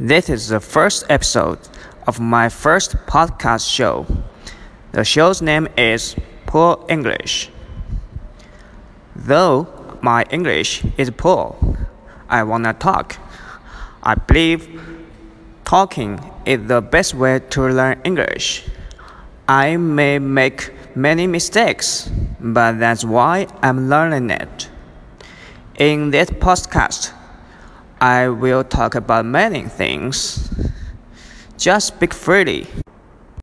This is the first episode of my first podcast show. The show's name is Poor English. Though my English is poor, I wanna talk. I believe talking is the best way to learn English. I may make many mistakes, but that's why I'm learning it. In this podcast, I will talk about many things. Just speak freely.